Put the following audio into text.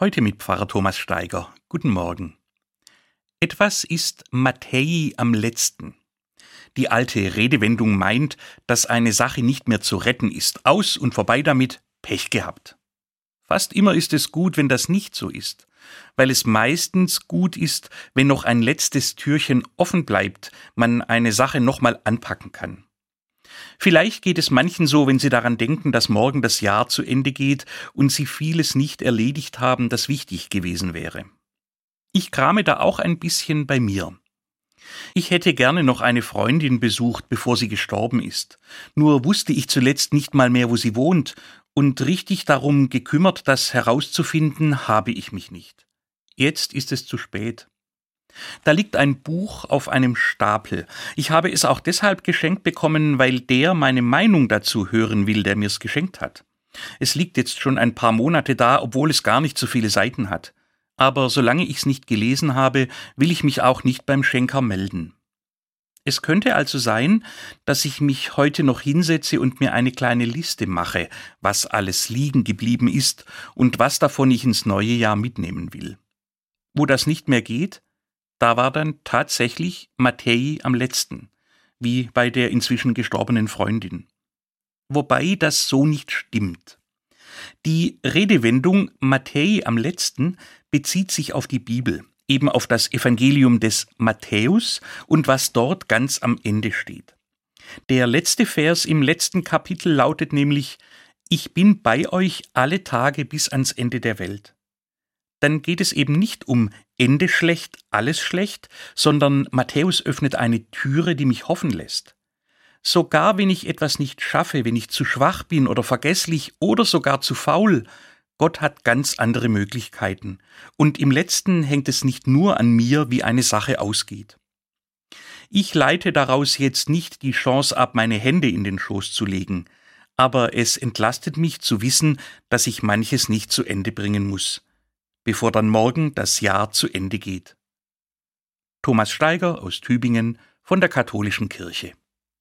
Heute mit Pfarrer Thomas Steiger. Guten Morgen. Etwas ist Mattei am letzten. Die alte Redewendung meint, dass eine Sache nicht mehr zu retten ist. Aus und vorbei damit, Pech gehabt. Fast immer ist es gut, wenn das nicht so ist, weil es meistens gut ist, wenn noch ein letztes Türchen offen bleibt, man eine Sache nochmal anpacken kann. Vielleicht geht es manchen so, wenn sie daran denken, dass morgen das Jahr zu Ende geht und sie vieles nicht erledigt haben, das wichtig gewesen wäre. Ich krame da auch ein bisschen bei mir. Ich hätte gerne noch eine Freundin besucht, bevor sie gestorben ist. Nur wusste ich zuletzt nicht mal mehr, wo sie wohnt, und richtig darum gekümmert, das herauszufinden, habe ich mich nicht. Jetzt ist es zu spät. Da liegt ein Buch auf einem Stapel. Ich habe es auch deshalb geschenkt bekommen, weil der meine Meinung dazu hören will, der mir's geschenkt hat. Es liegt jetzt schon ein paar Monate da, obwohl es gar nicht so viele Seiten hat. Aber solange ich's nicht gelesen habe, will ich mich auch nicht beim Schenker melden. Es könnte also sein, dass ich mich heute noch hinsetze und mir eine kleine Liste mache, was alles liegen geblieben ist und was davon ich ins neue Jahr mitnehmen will. Wo das nicht mehr geht, da war dann tatsächlich Mattei am letzten, wie bei der inzwischen gestorbenen Freundin. Wobei das so nicht stimmt. Die Redewendung Mattei am letzten bezieht sich auf die Bibel, eben auf das Evangelium des Matthäus und was dort ganz am Ende steht. Der letzte Vers im letzten Kapitel lautet nämlich Ich bin bei euch alle Tage bis ans Ende der Welt dann geht es eben nicht um Ende schlecht, alles schlecht, sondern Matthäus öffnet eine Türe, die mich hoffen lässt. Sogar wenn ich etwas nicht schaffe, wenn ich zu schwach bin oder vergesslich oder sogar zu faul, Gott hat ganz andere Möglichkeiten. Und im letzten hängt es nicht nur an mir, wie eine Sache ausgeht. Ich leite daraus jetzt nicht die Chance ab, meine Hände in den Schoß zu legen, aber es entlastet mich zu wissen, dass ich manches nicht zu Ende bringen muss bevor dann morgen das Jahr zu Ende geht. Thomas Steiger aus Tübingen von der Katholischen Kirche